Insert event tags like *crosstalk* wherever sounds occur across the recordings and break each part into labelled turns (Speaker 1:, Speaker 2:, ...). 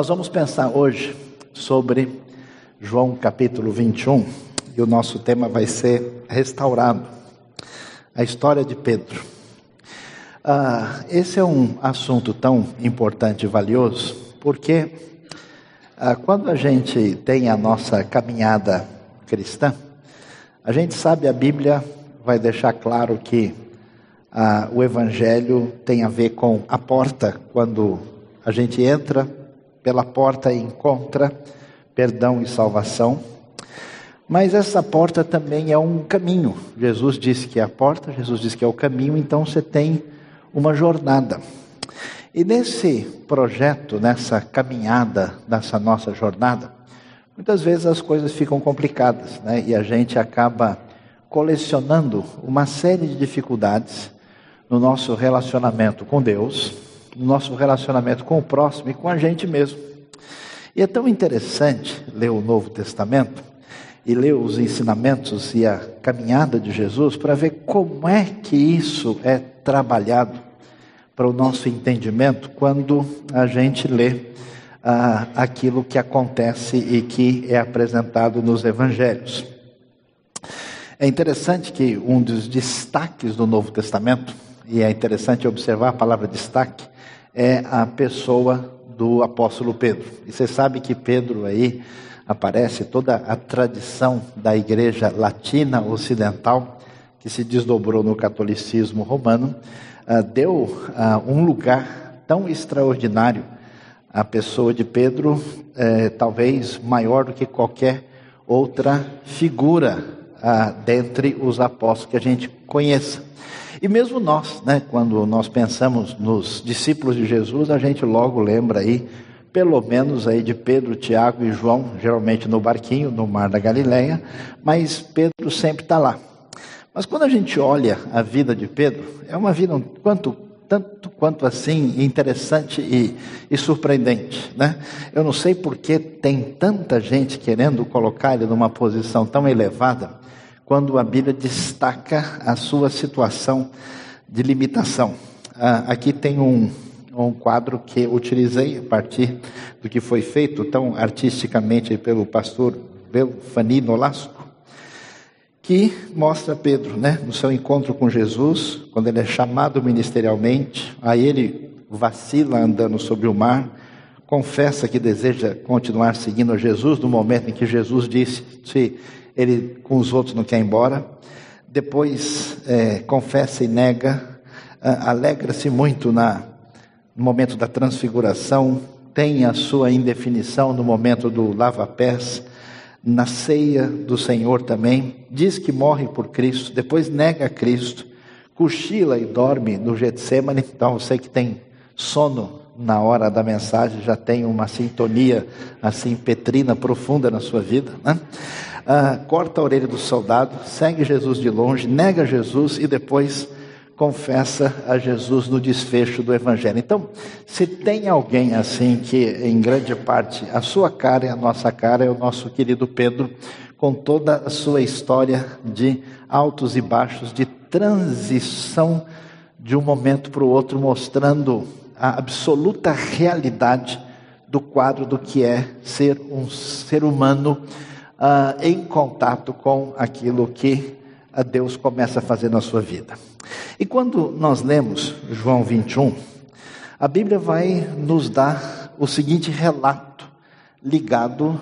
Speaker 1: Nós vamos pensar hoje sobre João capítulo 21 e o nosso tema vai ser restaurado a história de Pedro. Ah, esse é um assunto tão importante e valioso porque ah, quando a gente tem a nossa caminhada cristã, a gente sabe a Bíblia vai deixar claro que ah, o Evangelho tem a ver com a porta, quando a gente entra pela porta encontra perdão e salvação. Mas essa porta também é um caminho. Jesus disse que é a porta, Jesus disse que é o caminho, então você tem uma jornada. E nesse projeto, nessa caminhada, nessa nossa jornada, muitas vezes as coisas ficam complicadas, né? E a gente acaba colecionando uma série de dificuldades no nosso relacionamento com Deus, no nosso relacionamento com o próximo e com a gente mesmo. E é tão interessante ler o Novo Testamento e ler os ensinamentos e a caminhada de Jesus para ver como é que isso é trabalhado para o nosso entendimento quando a gente lê ah, aquilo que acontece e que é apresentado nos evangelhos. É interessante que um dos destaques do Novo Testamento e é interessante observar a palavra destaque, é a pessoa do apóstolo Pedro. E você sabe que Pedro aí aparece toda a tradição da igreja latina ocidental, que se desdobrou no catolicismo romano, uh, deu uh, um lugar tão extraordinário à pessoa de Pedro, eh, talvez maior do que qualquer outra figura uh, dentre os apóstolos que a gente conheça. E mesmo nós, né, quando nós pensamos nos discípulos de Jesus, a gente logo lembra aí, pelo menos aí de Pedro, Tiago e João, geralmente no barquinho, no mar da Galileia, mas Pedro sempre está lá. Mas quando a gente olha a vida de Pedro, é uma vida um quanto tanto quanto assim interessante e, e, surpreendente, né? Eu não sei por que tem tanta gente querendo colocar ele numa posição tão elevada, quando a Bíblia destaca a sua situação de limitação. Ah, aqui tem um, um quadro que utilizei a partir do que foi feito tão artisticamente pelo pastor Belfani Nolasco, que mostra Pedro, né, no seu encontro com Jesus, quando ele é chamado ministerialmente, aí ele vacila andando sobre o mar, confessa que deseja continuar seguindo a Jesus no momento em que Jesus disse: se ele com os outros não quer ir embora. Depois é, confessa e nega, alegra-se muito na, no momento da transfiguração, tem a sua indefinição no momento do lava-pés, na ceia do Senhor também, diz que morre por Cristo, depois nega Cristo, cochila e dorme no Getsemane, então sei que tem sono na hora da mensagem, já tem uma sintonia assim petrina profunda na sua vida, né? Ah, corta a orelha do soldado, segue Jesus de longe, nega Jesus e depois confessa a Jesus no desfecho do Evangelho. Então, se tem alguém assim que, em grande parte, a sua cara e a nossa cara, é o nosso querido Pedro, com toda a sua história de altos e baixos, de transição de um momento para o outro, mostrando a absoluta realidade do quadro do que é ser um ser humano uh, em contato com aquilo que uh, Deus começa a fazer na sua vida. E quando nós lemos João 21, a Bíblia vai nos dar o seguinte relato ligado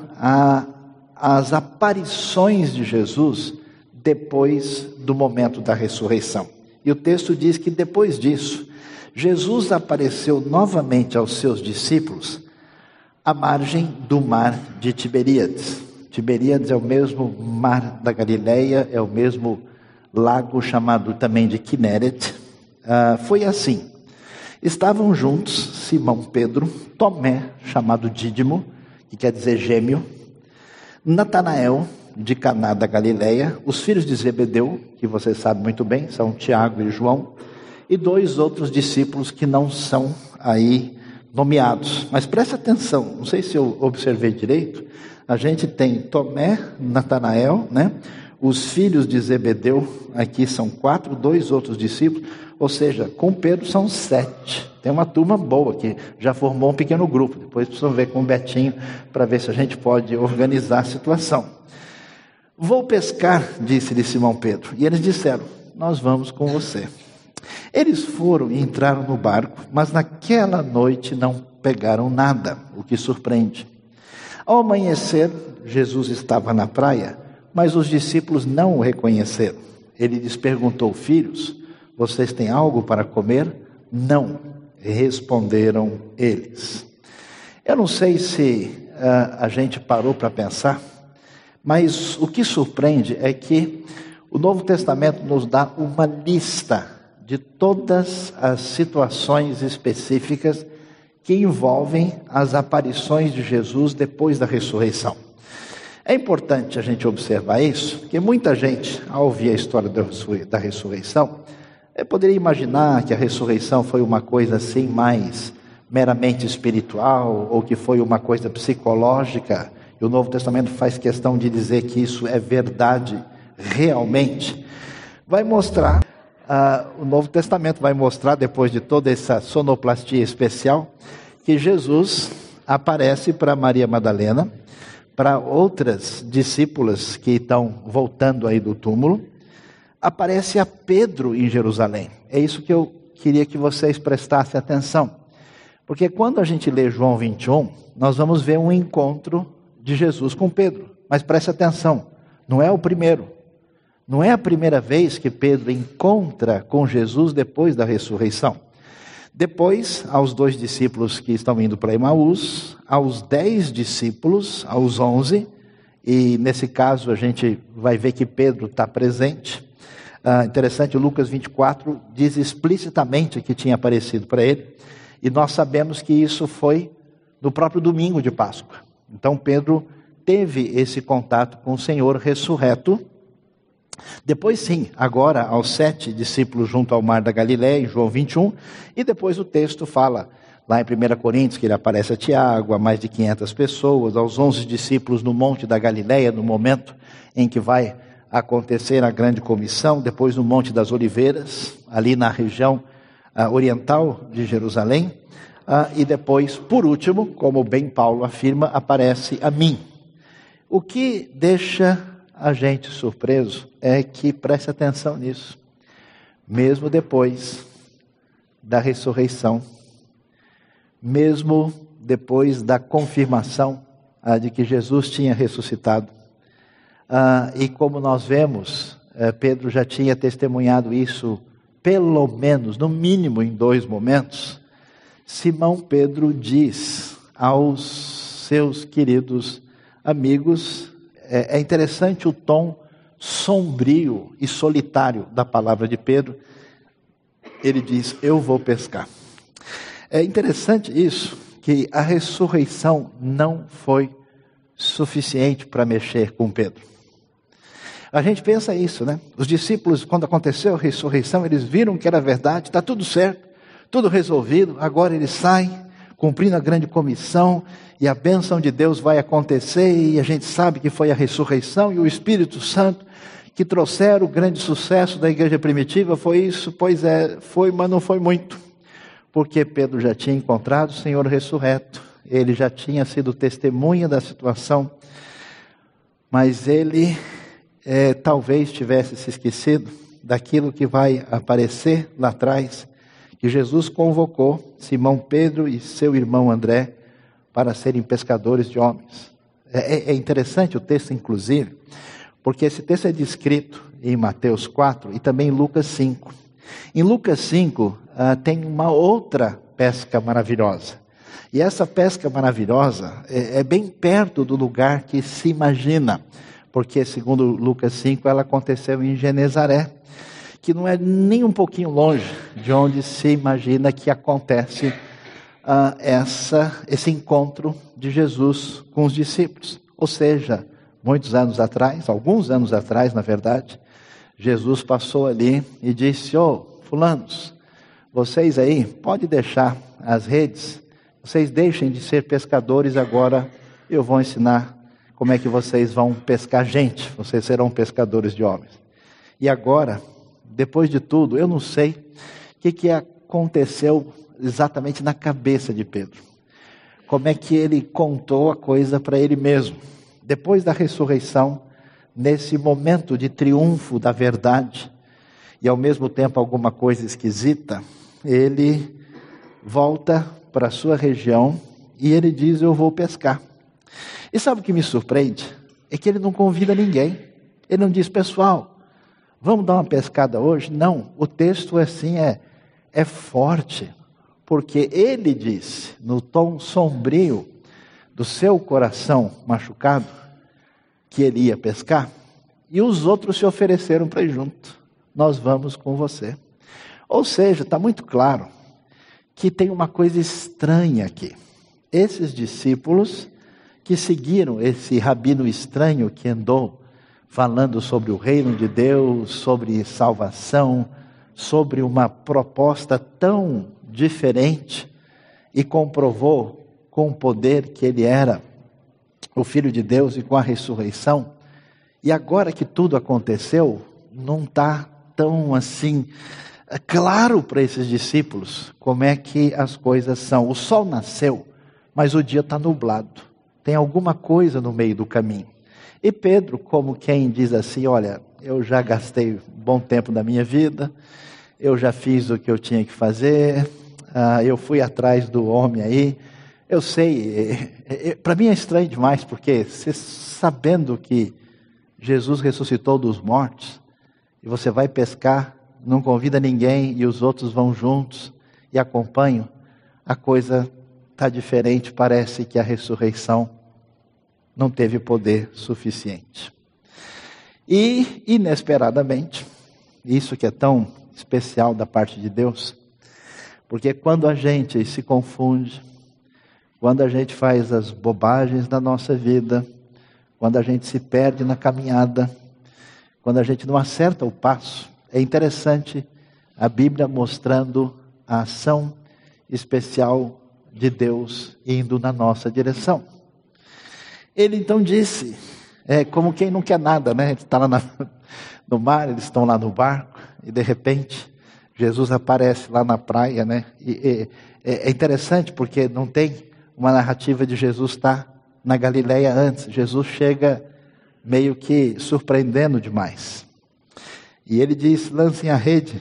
Speaker 1: às aparições de Jesus depois do momento da ressurreição. E o texto diz que depois disso, Jesus apareceu novamente aos seus discípulos à margem do mar de Tiberíades. Tiberíades é o mesmo mar da Galileia, é o mesmo lago chamado também de Kineret. Ah, foi assim. Estavam juntos Simão Pedro, Tomé, chamado Dídimo, que quer dizer gêmeo, Natanael, de Caná da Galileia, os filhos de Zebedeu, que você sabe muito bem, são Tiago e João, e dois outros discípulos que não são aí nomeados. Mas preste atenção, não sei se eu observei direito, a gente tem Tomé, Natanael, né? os filhos de Zebedeu, aqui são quatro, dois outros discípulos, ou seja, com Pedro são sete. Tem uma turma boa que já formou um pequeno grupo. Depois precisam ver com o Betinho para ver se a gente pode organizar a situação. Vou pescar, disse-lhe Simão Pedro. E eles disseram: Nós vamos com você. Eles foram e entraram no barco, mas naquela noite não pegaram nada, o que surpreende. Ao amanhecer, Jesus estava na praia, mas os discípulos não o reconheceram. Ele lhes perguntou: Filhos, vocês têm algo para comer? Não, responderam eles. Eu não sei se uh, a gente parou para pensar, mas o que surpreende é que o Novo Testamento nos dá uma lista de todas as situações específicas que envolvem as aparições de Jesus depois da ressurreição. É importante a gente observar isso, porque muita gente, ao ouvir a história da ressurreição, poderia imaginar que a ressurreição foi uma coisa assim mais meramente espiritual, ou que foi uma coisa psicológica, e o Novo Testamento faz questão de dizer que isso é verdade realmente. Vai mostrar ah, o Novo Testamento vai mostrar, depois de toda essa sonoplastia especial, que Jesus aparece para Maria Madalena, para outras discípulas que estão voltando aí do túmulo, aparece a Pedro em Jerusalém. É isso que eu queria que vocês prestassem atenção. Porque quando a gente lê João 21, nós vamos ver um encontro de Jesus com Pedro. Mas preste atenção, não é o primeiro. Não é a primeira vez que Pedro encontra com Jesus depois da ressurreição. Depois, aos dois discípulos que estão indo para Emaús, aos dez discípulos, aos onze, e nesse caso a gente vai ver que Pedro está presente. Ah, interessante, Lucas 24 diz explicitamente que tinha aparecido para ele, e nós sabemos que isso foi no próprio domingo de Páscoa. Então Pedro teve esse contato com o Senhor ressurreto depois, sim, agora aos sete discípulos junto ao mar da Galiléia, em João 21, e depois o texto fala, lá em 1 Coríntios, que ele aparece a Tiago, a mais de 500 pessoas, aos onze discípulos no Monte da Galiléia, no momento em que vai acontecer a grande comissão, depois no Monte das Oliveiras, ali na região uh, oriental de Jerusalém, uh, e depois, por último, como bem Paulo afirma, aparece a mim. O que deixa a gente surpreso é que preste atenção nisso. Mesmo depois da ressurreição, mesmo depois da confirmação ah, de que Jesus tinha ressuscitado, ah, e como nós vemos, eh, Pedro já tinha testemunhado isso, pelo menos, no mínimo em dois momentos. Simão Pedro diz aos seus queridos amigos é, é interessante o tom sombrio e solitário da palavra de Pedro. Ele diz: Eu vou pescar. É interessante isso, que a ressurreição não foi suficiente para mexer com Pedro. A gente pensa isso, né? Os discípulos, quando aconteceu a ressurreição, eles viram que era verdade, está tudo certo, tudo resolvido, agora eles saem, cumprindo a grande comissão, e a bênção de Deus vai acontecer, e a gente sabe que foi a ressurreição e o Espírito Santo que trouxeram o grande sucesso da igreja primitiva, foi isso? Pois é, foi, mas não foi muito, porque Pedro já tinha encontrado o Senhor ressurreto, ele já tinha sido testemunha da situação, mas ele é, talvez tivesse se esquecido daquilo que vai aparecer lá atrás, que Jesus convocou Simão Pedro e seu irmão André para serem pescadores de homens. É, é, é, interessante o texto, inclusive, porque esse texto é descrito em Mateus 4 e também em Lucas 5. Em Lucas 5 ah, tem uma outra pesca maravilhosa. E essa pesca maravilhosa é, é bem perto do lugar que se imagina, porque, segundo Lucas 5, ela aconteceu em Genezaré, que não é nem um pouquinho longe de onde se imagina que acontece uh, essa, esse encontro de Jesus com os discípulos. Ou seja, muitos anos atrás, alguns anos atrás, na verdade, Jesus passou ali e disse: Ô, oh, fulanos, vocês aí, pode deixar as redes, vocês deixem de ser pescadores agora, eu vou ensinar como é que vocês vão pescar gente, vocês serão pescadores de homens. E agora, depois de tudo, eu não sei o que, que aconteceu exatamente na cabeça de Pedro. Como é que ele contou a coisa para ele mesmo. Depois da ressurreição, nesse momento de triunfo da verdade, e ao mesmo tempo alguma coisa esquisita, ele volta para a sua região e ele diz: Eu vou pescar. E sabe o que me surpreende? É que ele não convida ninguém. Ele não diz, pessoal, vamos dar uma pescada hoje? Não, o texto assim é, é forte, porque ele disse, no tom sombrio do seu coração machucado, que ele ia pescar, e os outros se ofereceram para ir junto. Nós vamos com você. Ou seja, está muito claro que tem uma coisa estranha aqui. Esses discípulos que seguiram esse rabino estranho que andou falando sobre o reino de Deus, sobre salvação, sobre uma proposta tão diferente e comprovou com o poder que ele era o Filho de Deus e com a ressurreição. E agora que tudo aconteceu, não está tão assim claro para esses discípulos como é que as coisas são. O sol nasceu, mas o dia está nublado. Tem alguma coisa no meio do caminho. E Pedro, como quem diz assim: Olha, eu já gastei bom tempo da minha vida, eu já fiz o que eu tinha que fazer, uh, eu fui atrás do homem aí. Eu sei, é, é, para mim é estranho demais, porque você sabendo que Jesus ressuscitou dos mortos, e você vai pescar, não convida ninguém e os outros vão juntos e acompanham, a coisa está diferente, parece que a ressurreição não teve poder suficiente. E, inesperadamente, isso que é tão especial da parte de Deus, porque quando a gente se confunde, quando a gente faz as bobagens da nossa vida, quando a gente se perde na caminhada, quando a gente não acerta o passo, é interessante a Bíblia mostrando a ação especial de Deus indo na nossa direção. Ele então disse, é como quem não quer nada, né? Ele está lá na, *laughs* no mar, eles estão lá no barco, e de repente Jesus aparece lá na praia, né? E, e é, é interessante porque não tem uma narrativa de Jesus estar tá na Galileia antes. Jesus chega meio que surpreendendo demais. E ele diz: lancem a rede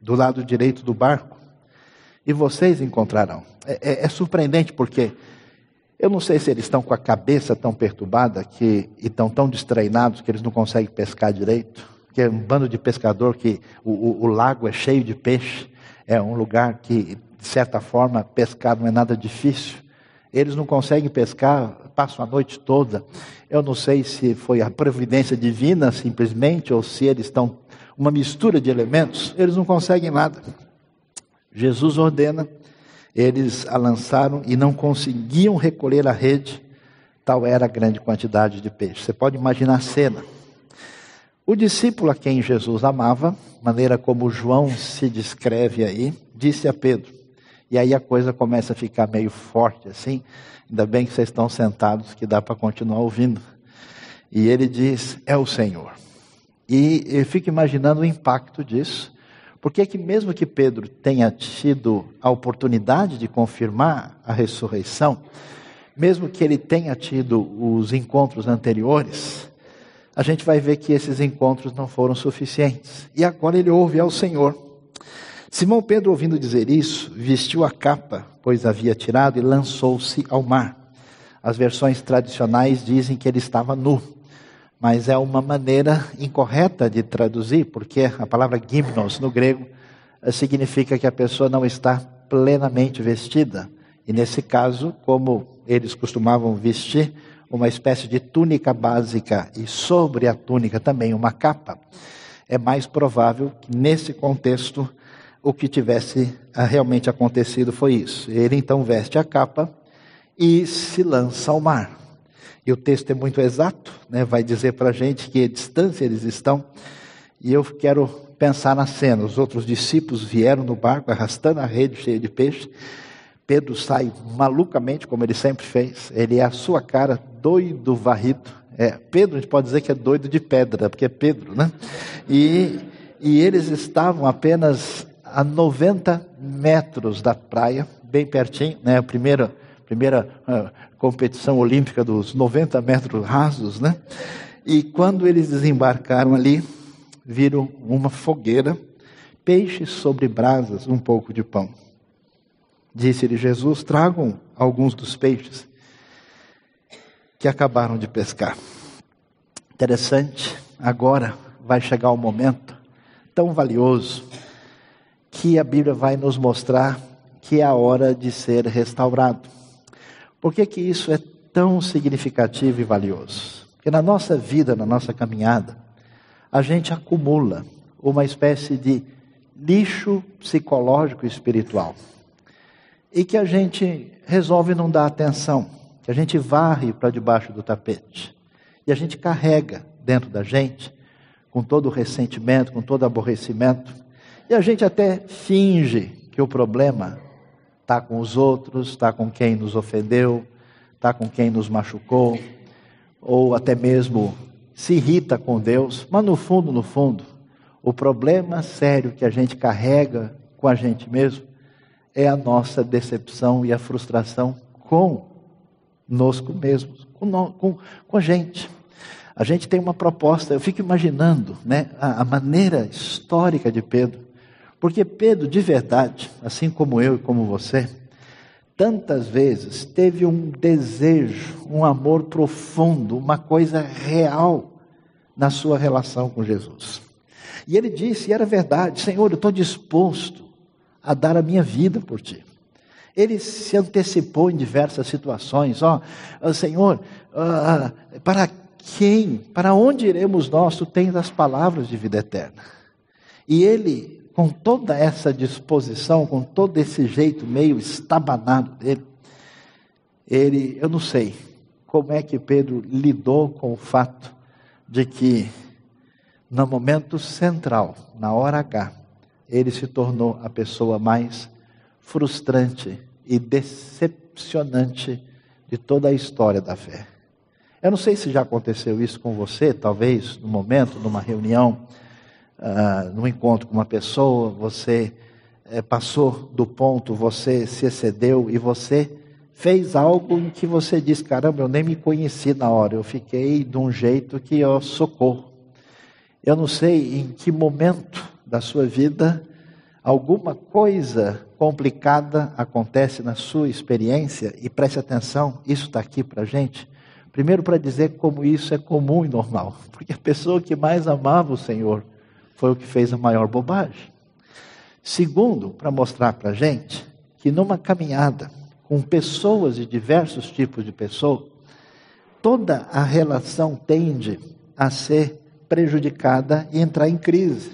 Speaker 1: do lado direito do barco e vocês encontrarão. É, é, é, surpreendente porque eu não sei se eles estão com a cabeça tão perturbada que, e estão tão destreinados que eles não conseguem pescar direito. Que é um bando de pescador que o, o, o lago é cheio de peixe, é um lugar que, de certa forma, pescar não é nada difícil. Eles não conseguem pescar, passam a noite toda. Eu não sei se foi a providência divina simplesmente ou se eles estão uma mistura de elementos. Eles não conseguem nada. Jesus ordena, eles a lançaram e não conseguiam recolher a rede, tal era a grande quantidade de peixe. Você pode imaginar a cena. O discípulo a quem Jesus amava, maneira como João se descreve aí, disse a Pedro: e aí a coisa começa a ficar meio forte assim. Ainda bem que vocês estão sentados, que dá para continuar ouvindo. E ele diz: É o Senhor. E eu fico imaginando o impacto disso. Porque que mesmo que Pedro tenha tido a oportunidade de confirmar a ressurreição, mesmo que ele tenha tido os encontros anteriores, a gente vai ver que esses encontros não foram suficientes. E agora ele ouve ao Senhor. Simão Pedro, ouvindo dizer isso, vestiu a capa, pois havia tirado, e lançou-se ao mar. As versões tradicionais dizem que ele estava nu, mas é uma maneira incorreta de traduzir, porque a palavra gymnos no grego eh, significa que a pessoa não está plenamente vestida. E nesse caso, como eles costumavam vestir, uma espécie de túnica básica e sobre a túnica também uma capa, é mais provável que nesse contexto o que tivesse ah, realmente acontecido foi isso. Ele então veste a capa e se lança ao mar. E o texto é muito exato, né? vai dizer para a gente que distância eles estão. E eu quero pensar na cena. Os outros discípulos vieram no barco arrastando a rede cheia de peixe. Pedro sai malucamente, como ele sempre fez. Ele é a sua cara, doido, varrido. É, Pedro, a gente pode dizer que é doido de pedra, porque é Pedro, né? E, e eles estavam apenas a 90 metros da praia, bem pertinho, né? A primeira, primeira uh, competição olímpica dos 90 metros rasos, né? E quando eles desembarcaram ali, viram uma fogueira, peixes sobre brasas, um pouco de pão. Disse-lhe Jesus: Tragam alguns dos peixes que acabaram de pescar. Interessante, agora vai chegar o um momento tão valioso que a Bíblia vai nos mostrar que é a hora de ser restaurado. Por que, que isso é tão significativo e valioso? Porque na nossa vida, na nossa caminhada, a gente acumula uma espécie de lixo psicológico e espiritual e que a gente resolve não dar atenção, que a gente varre para debaixo do tapete. E a gente carrega dentro da gente, com todo o ressentimento, com todo o aborrecimento, e a gente até finge que o problema está com os outros, está com quem nos ofendeu, está com quem nos machucou, ou até mesmo se irrita com Deus, mas no fundo, no fundo, o problema sério que a gente carrega com a gente mesmo é a nossa decepção e a frustração conosco mesmos, com, com, com a gente. A gente tem uma proposta, eu fico imaginando né, a, a maneira histórica de Pedro, porque Pedro, de verdade, assim como eu e como você, tantas vezes teve um desejo, um amor profundo, uma coisa real na sua relação com Jesus. E ele disse, e era verdade: Senhor, eu estou disposto a dar a minha vida por ti. Ele se antecipou em diversas situações. Ó, oh, Senhor, uh, para quem, para onde iremos nós? Tu tens as palavras de vida eterna. E ele, com toda essa disposição, com todo esse jeito meio estabanado dele, ele, eu não sei como é que Pedro lidou com o fato de que, no momento central, na hora H, ele se tornou a pessoa mais frustrante e decepcionante de toda a história da fé. Eu não sei se já aconteceu isso com você, talvez no momento, numa reunião, uh, num encontro com uma pessoa, você uh, passou do ponto, você se excedeu e você fez algo em que você diz: caramba, eu nem me conheci na hora, eu fiquei de um jeito que eu socorro. Eu não sei em que momento da sua vida, alguma coisa complicada acontece na sua experiência, e preste atenção, isso está aqui para a gente. Primeiro, para dizer como isso é comum e normal, *laughs* porque a pessoa que mais amava o Senhor foi o que fez a maior bobagem. Segundo, para mostrar para a gente que numa caminhada com pessoas de diversos tipos de pessoas, toda a relação tende a ser prejudicada e entrar em crise.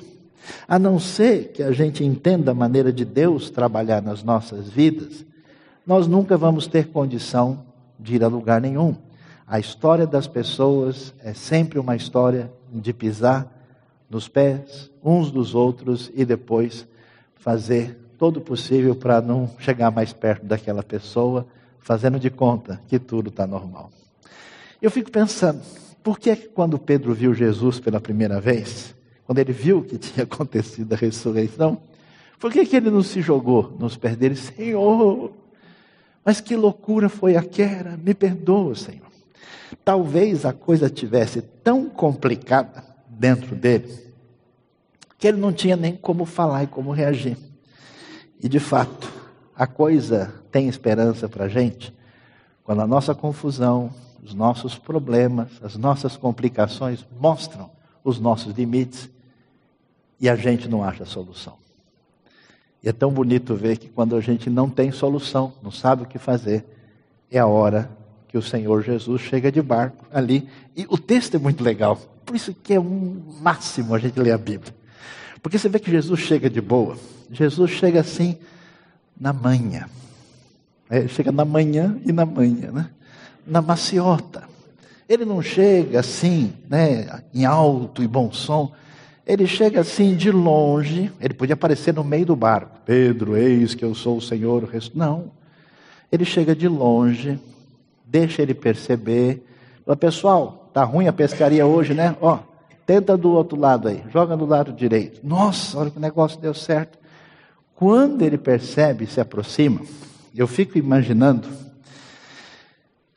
Speaker 1: A não ser que a gente entenda a maneira de Deus trabalhar nas nossas vidas, nós nunca vamos ter condição de ir a lugar nenhum. A história das pessoas é sempre uma história de pisar nos pés uns dos outros e depois fazer todo o possível para não chegar mais perto daquela pessoa, fazendo de conta que tudo está normal. Eu fico pensando, por que quando Pedro viu Jesus pela primeira vez, quando ele viu que tinha *laughs* acontecido a ressurreição, por que, que ele não se jogou nos pés dele? Senhor, mas que loucura foi aquela? Me perdoa, Senhor. Talvez a coisa tivesse tão complicada dentro dele que ele não tinha nem como falar e como reagir. E de fato, a coisa tem esperança para a gente quando a nossa confusão, os nossos problemas, as nossas complicações mostram os nossos limites e a gente não acha solução. E é tão bonito ver que quando a gente não tem solução, não sabe o que fazer, é a hora que o Senhor Jesus chega de barco ali. E o texto é muito legal. Por isso que é um máximo a gente ler a Bíblia. Porque você vê que Jesus chega de boa. Jesus chega assim na manhã. É, chega na manhã e na manhã, né? Na maciota. Ele não chega assim, né, em alto e bom som. Ele chega assim de longe, ele podia aparecer no meio do barco. Pedro, eis que eu sou o Senhor. Não. Ele chega de longe, deixa ele perceber. Fala, pessoal, tá ruim a pescaria hoje, né? Ó, tenta do outro lado aí, joga do lado direito. Nossa, olha que o negócio deu certo. Quando ele percebe, se aproxima, eu fico imaginando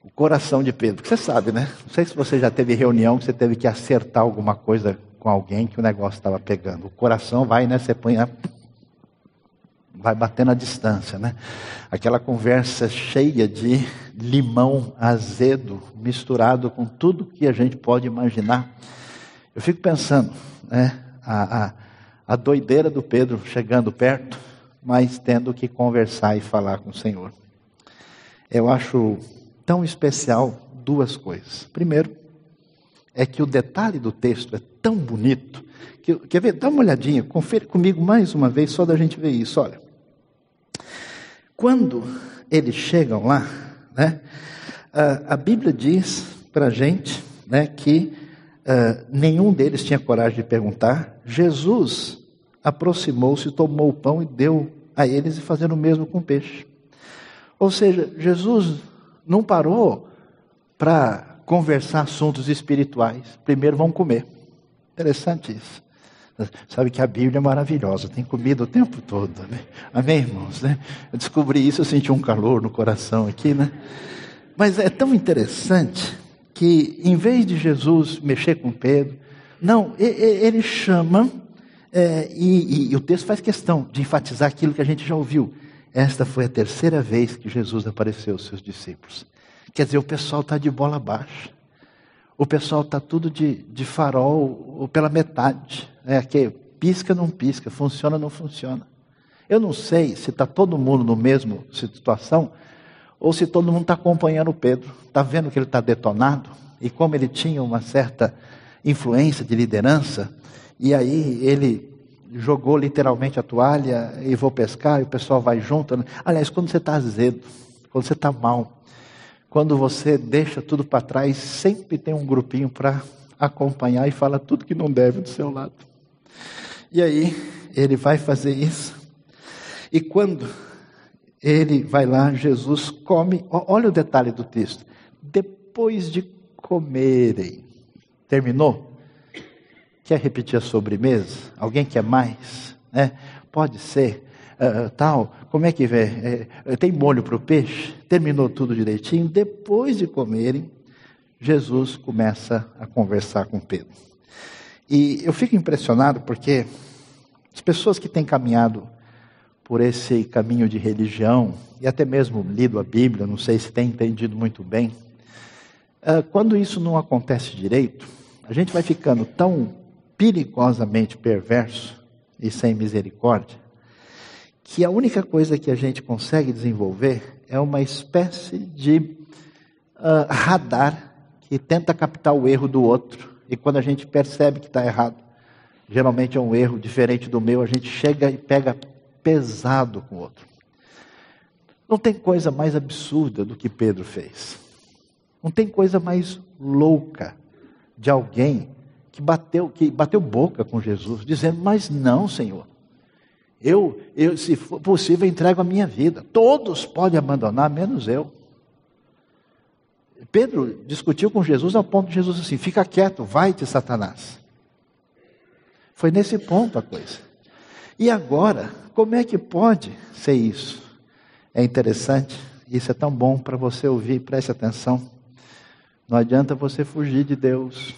Speaker 1: o coração de Pedro. Porque você sabe, né? Não sei se você já teve reunião que você teve que acertar alguma coisa com alguém que o negócio estava pegando. O coração vai, né? Você põe a vai batendo a distância, né? Aquela conversa cheia de limão azedo misturado com tudo que a gente pode imaginar. Eu fico pensando, né? A, a, a doideira do Pedro chegando perto, mas tendo que conversar e falar com o Senhor. Eu acho tão especial duas coisas. Primeiro, é que o detalhe do texto é tão bonito que, quer ver? Dá uma olhadinha, confere comigo mais uma vez, só da gente ver isso. Olha, quando eles chegam lá, né, a, Bíblia diz para a gente né, que uh, nenhum deles tinha coragem de perguntar. Jesus aproximou-se, tomou o pão e deu a eles e fazendo o mesmo com o peixe. Ou seja, Jesus não parou para conversar assuntos espirituais. Primeiro vão comer. Interessante isso. Sabe que a Bíblia é maravilhosa, tem comida o tempo todo. Né? Amém, irmãos? Né? Eu descobri isso, eu senti um calor no coração aqui, né? Mas é tão interessante que, em vez de Jesus mexer com Pedro, não, ele chama, é, e, e, e o texto faz questão de enfatizar aquilo que a gente já ouviu. Esta foi a terceira vez que Jesus apareceu aos seus discípulos. Quer dizer, o pessoal está de bola baixa. O pessoal está tudo de, de farol pela metade. É que pisca, não pisca, funciona, não funciona. Eu não sei se está todo mundo no mesmo situação ou se todo mundo está acompanhando o Pedro. Está vendo que ele está detonado e como ele tinha uma certa influência de liderança e aí ele jogou literalmente a toalha e vou pescar e o pessoal vai junto. Né? Aliás, quando você está azedo, quando você está mal, quando você deixa tudo para trás, sempre tem um grupinho para acompanhar e fala tudo que não deve do seu lado. E aí, ele vai fazer isso. E quando ele vai lá, Jesus come. Olha o detalhe do texto. Depois de comerem, terminou? Quer repetir a sobremesa? Alguém quer mais? É, pode ser. Uh, tal, como é que vê? É, tem molho para o peixe? Terminou tudo direitinho. Depois de comerem, Jesus começa a conversar com Pedro. E eu fico impressionado porque as pessoas que têm caminhado por esse caminho de religião, e até mesmo lido a Bíblia, não sei se tem entendido muito bem, uh, quando isso não acontece direito, a gente vai ficando tão perigosamente perverso e sem misericórdia, que a única coisa que a gente consegue desenvolver é uma espécie de uh, radar que tenta captar o erro do outro, e quando a gente percebe que está errado, geralmente é um erro diferente do meu, a gente chega e pega pesado com o outro. Não tem coisa mais absurda do que Pedro fez. Não tem coisa mais louca de alguém que bateu, que bateu boca com Jesus, dizendo: Mas não, Senhor. Eu, eu, se for possível, entrego a minha vida. Todos podem abandonar, menos eu. Pedro discutiu com Jesus ao ponto de Jesus assim: fica quieto, vai-te, Satanás. Foi nesse ponto a coisa. E agora, como é que pode ser isso? É interessante, isso é tão bom para você ouvir, preste atenção. Não adianta você fugir de Deus,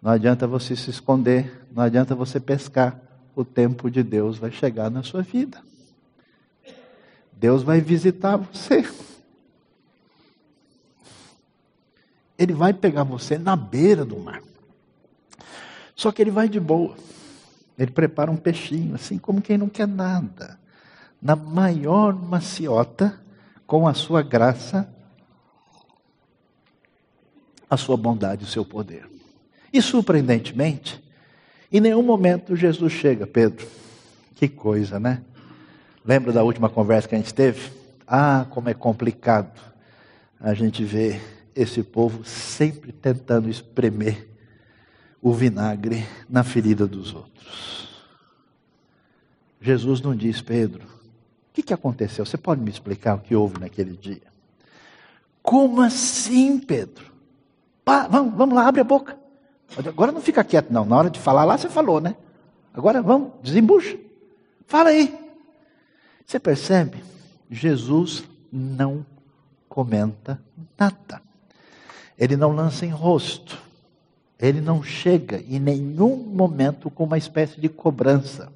Speaker 1: não adianta você se esconder, não adianta você pescar. O tempo de Deus vai chegar na sua vida. Deus vai visitar você. Ele vai pegar você na beira do mar. Só que ele vai de boa. Ele prepara um peixinho, assim como quem não quer nada. Na maior maciota, com a sua graça, a sua bondade, o seu poder. E surpreendentemente, em nenhum momento Jesus chega, Pedro. Que coisa, né? Lembra da última conversa que a gente teve? Ah, como é complicado a gente ver esse povo sempre tentando espremer o vinagre na ferida dos outros. Jesus não diz, Pedro, que, que aconteceu? Você pode me explicar o que houve naquele dia? Como assim, Pedro? Pá, vamos, vamos lá, abre a boca. Agora não fica quieto, não. Na hora de falar lá, você falou, né? Agora vamos, desembucha. Fala aí. Você percebe? Jesus não comenta nada. Ele não lança em rosto. Ele não chega em nenhum momento com uma espécie de cobrança.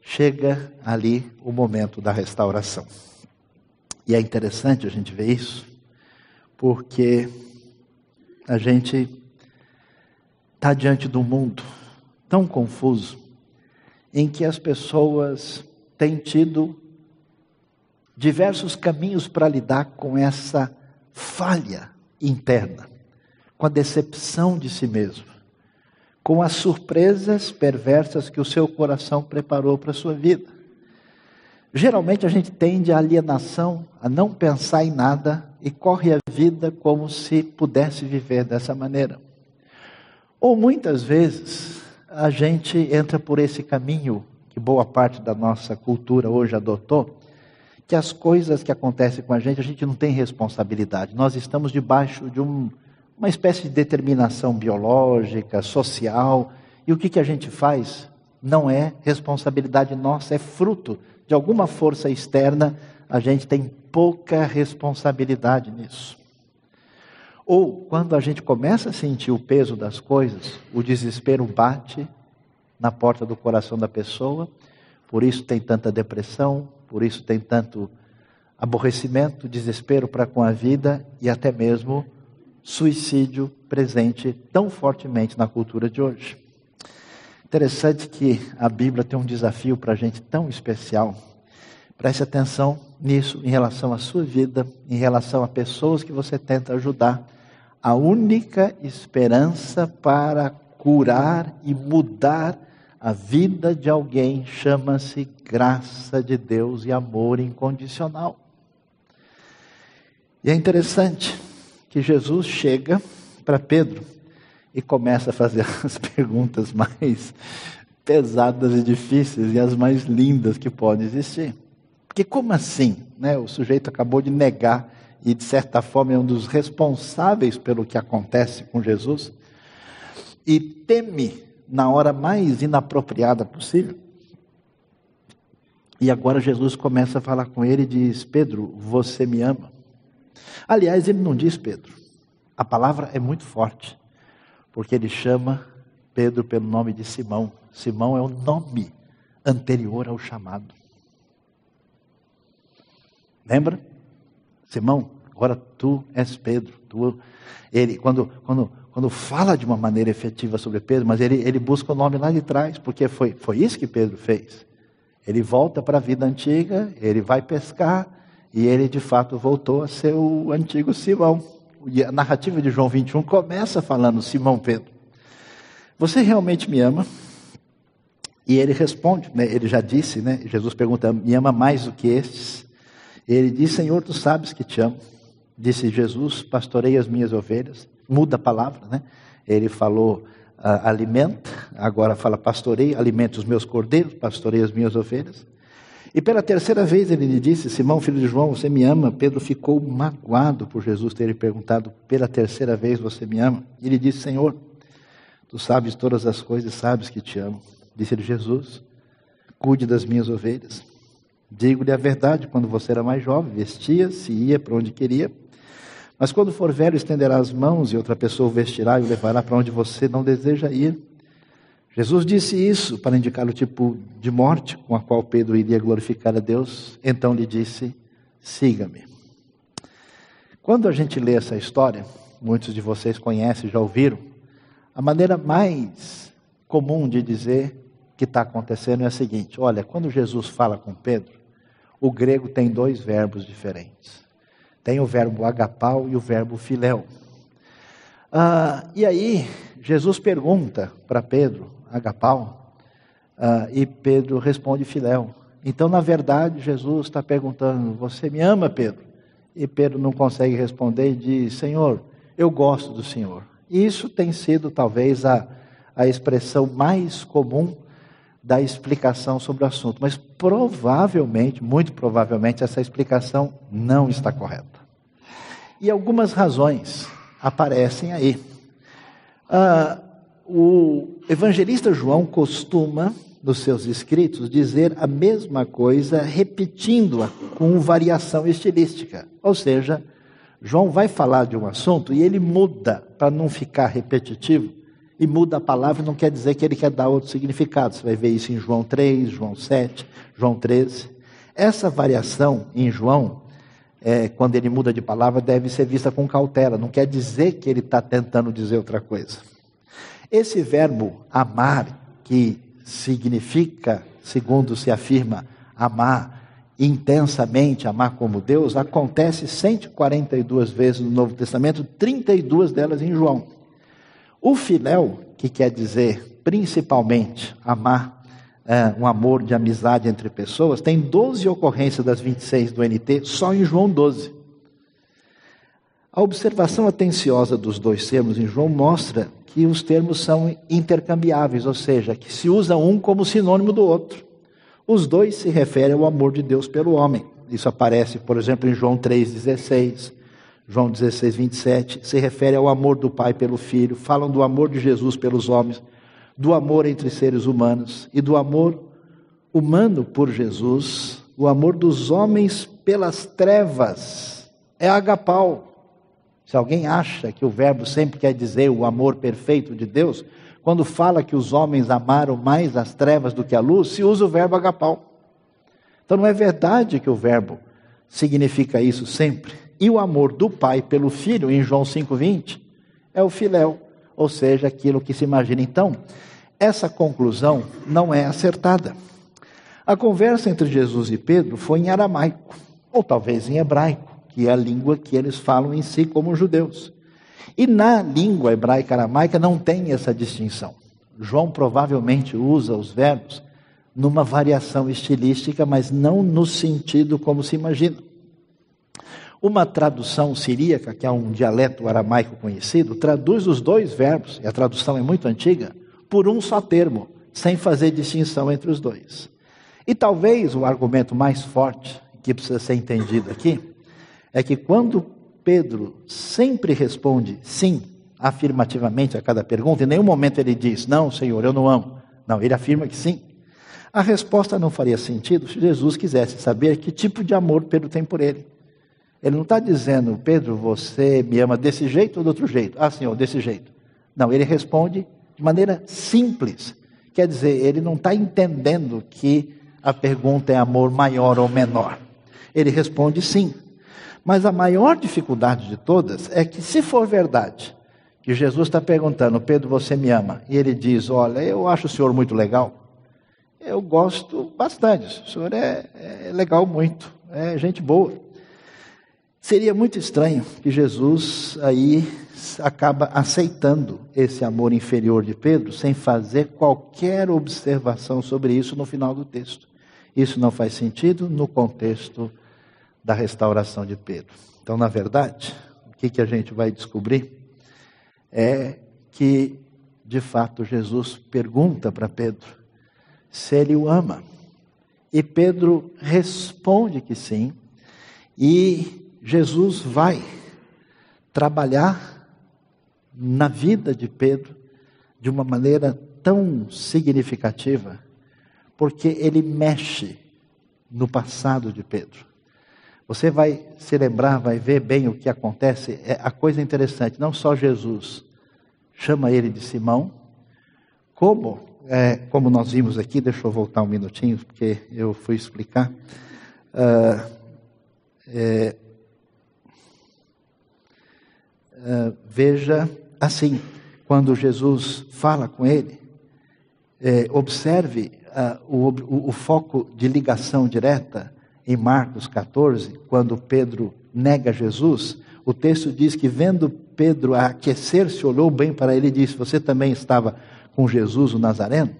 Speaker 1: Chega ali o momento da restauração. E é interessante a gente ver isso, porque a gente está diante um mundo tão confuso, em que as pessoas têm tido diversos caminhos para lidar com essa falha interna com a decepção de si mesmo, com as surpresas perversas que o seu coração preparou para a sua vida. Geralmente a gente tende à alienação, a não pensar em nada e corre a vida como se pudesse viver dessa maneira. Ou muitas vezes a gente entra por esse caminho que boa parte da nossa cultura hoje adotou, que as coisas que acontecem com a gente, a gente não tem responsabilidade. Nós estamos debaixo de um uma espécie de determinação biológica, social. E o que, que a gente faz? Não é responsabilidade nossa, é fruto de alguma força externa. A gente tem pouca responsabilidade nisso. Ou quando a gente começa a sentir o peso das coisas, o desespero bate na porta do coração da pessoa, por isso tem tanta depressão, por isso tem tanto aborrecimento, desespero para com a vida e até mesmo suicídio presente tão fortemente na cultura de hoje. Interessante que a Bíblia tem um desafio para a gente tão especial. Preste atenção nisso em relação à sua vida, em relação a pessoas que você tenta ajudar. A única esperança para curar e mudar a vida de alguém chama-se graça de Deus e amor incondicional. E é interessante, que Jesus chega para Pedro e começa a fazer *laughs* as perguntas mais pesadas e difíceis e as mais lindas que podem existir. Porque como assim? Né? O sujeito acabou de negar e de certa forma é um dos responsáveis pelo que acontece com Jesus e teme na hora mais inapropriada possível. E agora Jesus começa a falar com ele e diz: Pedro, você me ama? Aliás, ele não diz Pedro. A palavra é muito forte, porque ele chama Pedro pelo nome de Simão. Simão é o nome anterior ao chamado. Lembra? Simão, agora tu és Pedro. Tu, ele, quando, quando, quando fala de uma maneira efetiva sobre Pedro, mas ele, ele busca o nome lá de trás, porque foi, foi isso que Pedro fez. Ele volta para a vida antiga, ele vai pescar, e ele de fato voltou a ser o antigo Simão. E a narrativa de João 21 começa falando: Simão Pedro, você realmente me ama? E ele responde, né, ele já disse, né, Jesus pergunta: Me ama mais do que estes? Ele diz: Senhor, tu sabes que te amo. Disse Jesus: Pastorei as minhas ovelhas. Muda a palavra, né? Ele falou: Alimenta, agora fala: Pastorei, alimenta os meus cordeiros, pastorei as minhas ovelhas. E pela terceira vez ele lhe disse: Simão, filho de João, você me ama? Pedro ficou magoado por Jesus ter lhe perguntado: Pela terceira vez você me ama? E ele disse: Senhor, tu sabes todas as coisas, sabes que te amo. Disse-lhe Jesus: Cuide das minhas ovelhas. Digo-lhe a verdade: quando você era mais jovem, vestia-se e ia para onde queria. Mas quando for velho, estenderá as mãos e outra pessoa o vestirá e o levará para onde você não deseja ir. Jesus disse isso para indicar o tipo de morte com a qual Pedro iria glorificar a Deus. Então lhe disse: siga-me. Quando a gente lê essa história, muitos de vocês conhecem, já ouviram, a maneira mais comum de dizer que está acontecendo é a seguinte: olha, quando Jesus fala com Pedro, o grego tem dois verbos diferentes. Tem o verbo agapau e o verbo filéu. Ah, e aí, Jesus pergunta para Pedro agapau, uh, e Pedro responde filéu. Então, na verdade, Jesus está perguntando: Você me ama, Pedro? E Pedro não consegue responder e diz: Senhor, eu gosto do Senhor. Isso tem sido talvez a, a expressão mais comum da explicação sobre o assunto, mas provavelmente, muito provavelmente, essa explicação não está correta. E algumas razões aparecem aí. Ah, o evangelista João costuma, nos seus escritos, dizer a mesma coisa, repetindo-a com variação estilística. Ou seja, João vai falar de um assunto e ele muda para não ficar repetitivo e muda a palavra, não quer dizer que ele quer dar outro significado. Você vai ver isso em João 3, João 7, João 13. Essa variação em João, é, quando ele muda de palavra, deve ser vista com cautela. Não quer dizer que ele está tentando dizer outra coisa. Esse verbo amar, que significa, segundo se afirma, amar intensamente, amar como Deus, acontece 142 vezes no Novo Testamento, 32 delas em João. O filéu, que quer dizer principalmente amar, é, um amor de amizade entre pessoas, tem 12 ocorrências das 26 do NT, só em João 12. A observação atenciosa dos dois termos em João mostra que os termos são intercambiáveis, ou seja, que se usa um como sinônimo do outro. Os dois se referem ao amor de Deus pelo homem. Isso aparece, por exemplo, em João 3,16. João 16, 27, se refere ao amor do Pai pelo Filho, falam do amor de Jesus pelos homens, do amor entre seres humanos e do amor humano por Jesus, o amor dos homens pelas trevas. É agapau. Se alguém acha que o verbo sempre quer dizer o amor perfeito de Deus, quando fala que os homens amaram mais as trevas do que a luz, se usa o verbo agapau. Então não é verdade que o verbo significa isso sempre. E o amor do pai pelo filho, em João 5,20, é o filéu, ou seja, aquilo que se imagina. Então, essa conclusão não é acertada. A conversa entre Jesus e Pedro foi em aramaico, ou talvez em hebraico, que é a língua que eles falam em si como judeus. E na língua hebraica aramaica não tem essa distinção. João provavelmente usa os verbos numa variação estilística, mas não no sentido como se imagina. Uma tradução siríaca, que é um dialeto aramaico conhecido, traduz os dois verbos, e a tradução é muito antiga, por um só termo, sem fazer distinção entre os dois. E talvez o argumento mais forte que precisa ser entendido aqui é que quando Pedro sempre responde sim afirmativamente a cada pergunta, em nenhum momento ele diz, não, Senhor, eu não amo. Não, ele afirma que sim. A resposta não faria sentido se Jesus quisesse saber que tipo de amor Pedro tem por ele. Ele não está dizendo, Pedro, você me ama desse jeito ou do outro jeito? Ah, senhor, desse jeito. Não, ele responde de maneira simples. Quer dizer, ele não está entendendo que a pergunta é amor maior ou menor. Ele responde sim. Mas a maior dificuldade de todas é que, se for verdade, que Jesus está perguntando, Pedro, você me ama? E ele diz, olha, eu acho o senhor muito legal. Eu gosto bastante, o senhor é, é legal muito, é gente boa. Seria muito estranho que Jesus aí acaba aceitando esse amor inferior de Pedro sem fazer qualquer observação sobre isso no final do texto. Isso não faz sentido no contexto da restauração de Pedro. Então, na verdade, o que, que a gente vai descobrir é que, de fato, Jesus pergunta para Pedro se ele o ama. E Pedro responde que sim, e Jesus vai trabalhar na vida de Pedro de uma maneira tão significativa, porque ele mexe no passado de Pedro. Você vai se lembrar, vai ver bem o que acontece. É a coisa interessante, não só Jesus chama ele de Simão, como, é, como nós vimos aqui, deixa eu voltar um minutinho, porque eu fui explicar. Uh, é, uh, veja assim, quando Jesus fala com ele, é, observe uh, o, o, o foco de ligação direta em Marcos 14, quando Pedro nega Jesus, o texto diz que vendo Pedro aquecer-se, olhou bem para ele e disse: Você também estava com Jesus, o Nazareno?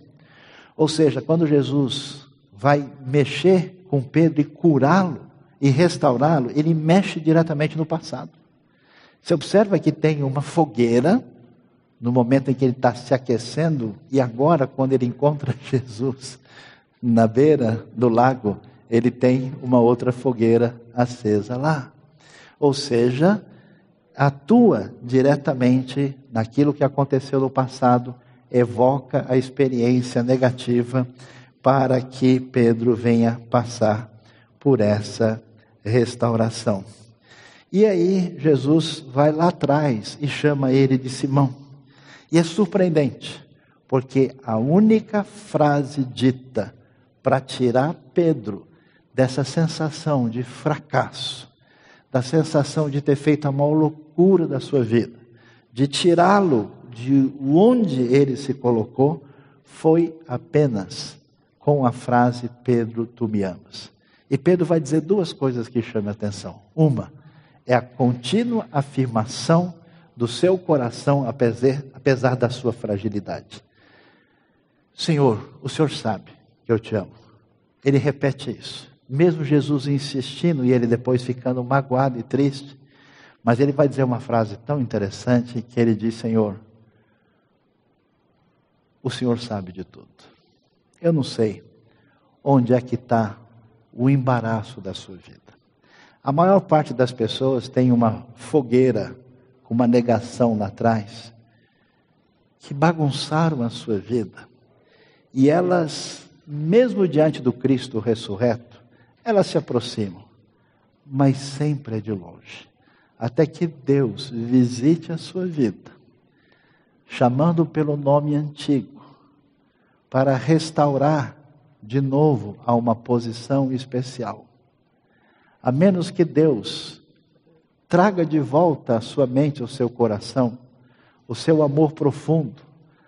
Speaker 1: Ou seja, quando Jesus vai mexer com Pedro e curá-lo e restaurá-lo, ele mexe diretamente no passado. Você observa que tem uma fogueira no momento em que ele está se aquecendo, e agora, quando ele encontra *laughs* Jesus na beira do lago, ele tem uma outra fogueira acesa lá. Ou seja, atua diretamente naquilo que aconteceu no passado, evoca a experiência negativa para que Pedro venha passar por essa restauração. E aí Jesus vai lá atrás e chama ele de Simão. E é surpreendente, porque a única frase dita para tirar Pedro dessa sensação de fracasso, da sensação de ter feito a maior loucura da sua vida, de tirá-lo de onde ele se colocou, foi apenas com a frase: Pedro, tu me amas. E Pedro vai dizer duas coisas que chamam a atenção. Uma é a contínua afirmação do seu coração, apesar, apesar da sua fragilidade. Senhor, o Senhor sabe que eu te amo. Ele repete isso. Mesmo Jesus insistindo e ele depois ficando magoado e triste, mas ele vai dizer uma frase tão interessante que ele diz: Senhor, o Senhor sabe de tudo. Eu não sei onde é que está o embaraço da sua vida. A maior parte das pessoas tem uma fogueira com uma negação lá atrás que bagunçaram a sua vida. E elas, mesmo diante do Cristo ressurreto, elas se aproximam, mas sempre é de longe. Até que Deus visite a sua vida, chamando pelo nome antigo, para restaurar de novo a uma posição especial. A menos que Deus traga de volta a sua mente, o seu coração, o seu amor profundo,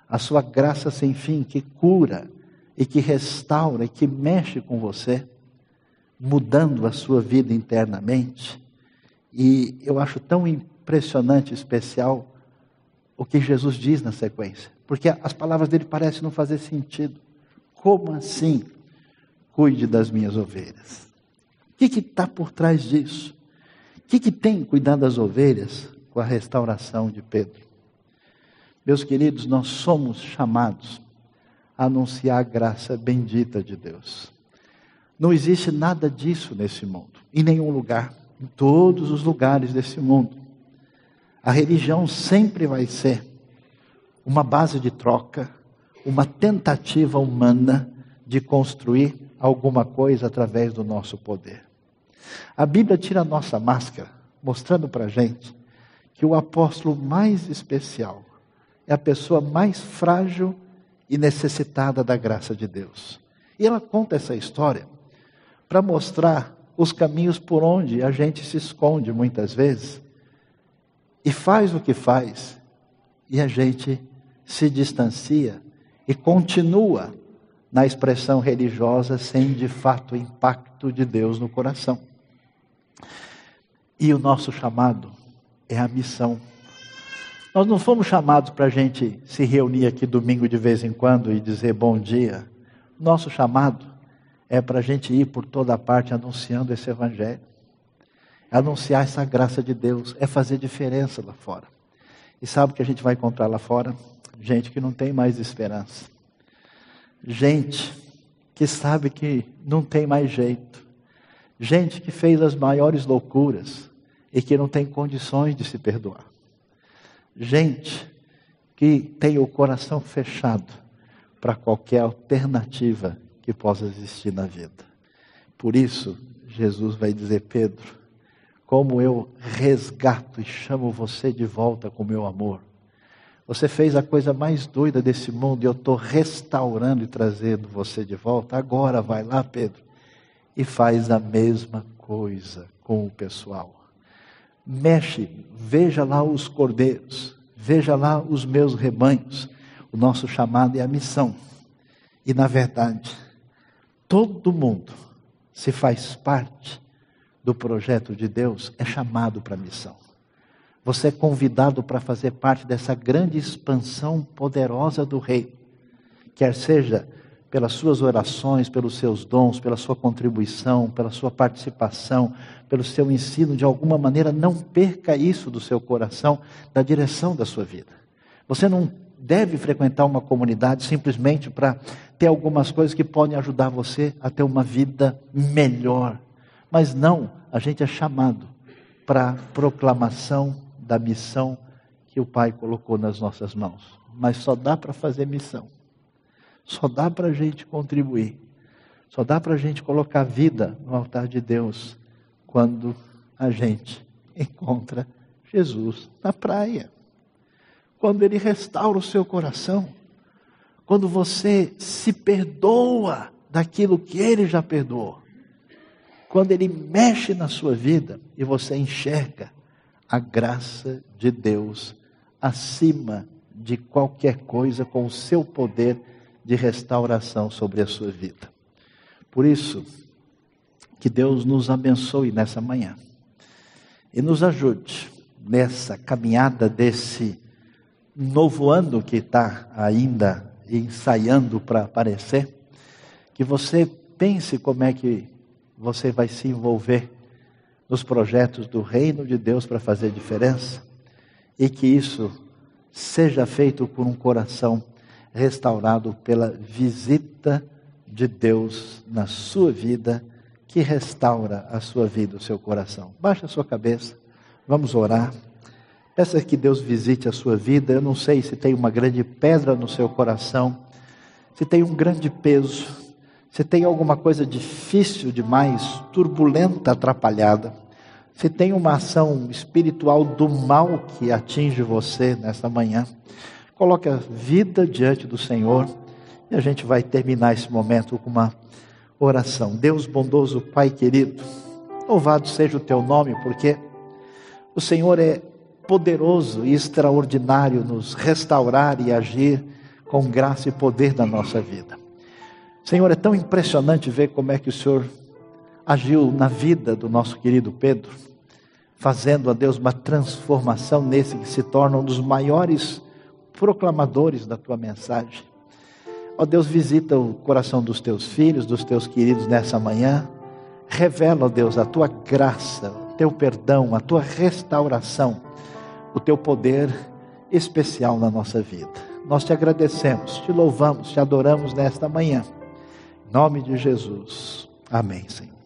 Speaker 1: a sua graça sem fim que cura e que restaura e que mexe com você, mudando a sua vida internamente. E eu acho tão impressionante, especial, o que Jesus diz na sequência, porque as palavras dele parecem não fazer sentido. Como assim? Cuide das minhas ovelhas. O que está por trás disso? O que, que tem cuidar das ovelhas com a restauração de Pedro? Meus queridos, nós somos chamados a anunciar a graça bendita de Deus. Não existe nada disso nesse mundo, em nenhum lugar, em todos os lugares desse mundo. A religião sempre vai ser uma base de troca, uma tentativa humana de construir alguma coisa através do nosso poder. A Bíblia tira a nossa máscara, mostrando para a gente que o apóstolo mais especial é a pessoa mais frágil e necessitada da graça de Deus. E ela conta essa história para mostrar os caminhos por onde a gente se esconde muitas vezes e faz o que faz e a gente se distancia e continua na expressão religiosa sem de fato o impacto de Deus no coração. E o nosso chamado é a missão. Nós não fomos chamados para a gente se reunir aqui domingo de vez em quando e dizer bom dia. Nosso chamado é para a gente ir por toda parte anunciando esse evangelho. anunciar essa graça de Deus, é fazer diferença lá fora. E sabe o que a gente vai encontrar lá fora? Gente que não tem mais esperança. Gente que sabe que não tem mais jeito. Gente que fez as maiores loucuras e que não tem condições de se perdoar. Gente que tem o coração fechado para qualquer alternativa que possa existir na vida. Por isso, Jesus vai dizer: Pedro, como eu resgato e chamo você de volta com meu amor. Você fez a coisa mais doida desse mundo e eu estou restaurando e trazendo você de volta. Agora vai lá, Pedro, e faz a mesma coisa com o pessoal. Mexe, veja lá os cordeiros, veja lá os meus rebanhos. O nosso chamado é a missão. E na verdade, todo mundo, se faz parte do projeto de Deus, é chamado para a missão. Você é convidado para fazer parte dessa grande expansão poderosa do Rei. Quer seja pelas suas orações, pelos seus dons, pela sua contribuição, pela sua participação, pelo seu ensino, de alguma maneira, não perca isso do seu coração, da direção da sua vida. Você não deve frequentar uma comunidade simplesmente para ter algumas coisas que podem ajudar você a ter uma vida melhor. Mas não, a gente é chamado para proclamação da missão que o Pai colocou nas nossas mãos. Mas só dá para fazer missão. Só dá para a gente contribuir. Só dá para a gente colocar vida no altar de Deus quando a gente *laughs* encontra Jesus na praia. Quando Ele restaura o seu coração. Quando você se perdoa daquilo que Ele já perdoou. Quando Ele mexe na sua vida e você enxerga a graça de Deus acima de qualquer coisa com o seu poder de restauração sobre a sua vida. Por isso, que Deus nos abençoe nessa manhã e nos ajude nessa caminhada desse novo ano que está ainda ensaiando para aparecer. Que você pense como é que você vai se envolver nos projetos do reino de Deus para fazer diferença e que isso seja feito por um coração restaurado pela visita de Deus na sua vida, que restaura a sua vida, o seu coração. Baixa a sua cabeça, vamos orar. Peça que Deus visite a sua vida. Eu não sei se tem uma grande pedra no seu coração, se tem um grande peso, se tem alguma coisa difícil demais, turbulenta, atrapalhada, se tem uma ação espiritual do mal que atinge você nessa manhã. Coloque a vida diante do Senhor e a gente vai terminar esse momento com uma oração. Deus bondoso, Pai querido, louvado seja o teu nome, porque o Senhor é poderoso e extraordinário nos restaurar e agir com graça e poder na nossa vida. Senhor, é tão impressionante ver como é que o Senhor agiu na vida do nosso querido Pedro, fazendo a Deus uma transformação nesse que se torna um dos maiores proclamadores da tua mensagem. Ó Deus, visita o coração dos teus filhos, dos teus queridos nessa manhã. Revela, ó Deus, a tua graça, o teu perdão, a tua restauração, o teu poder especial na nossa vida. Nós te agradecemos, te louvamos, te adoramos nesta manhã. Nome de Jesus. Amém, Senhor.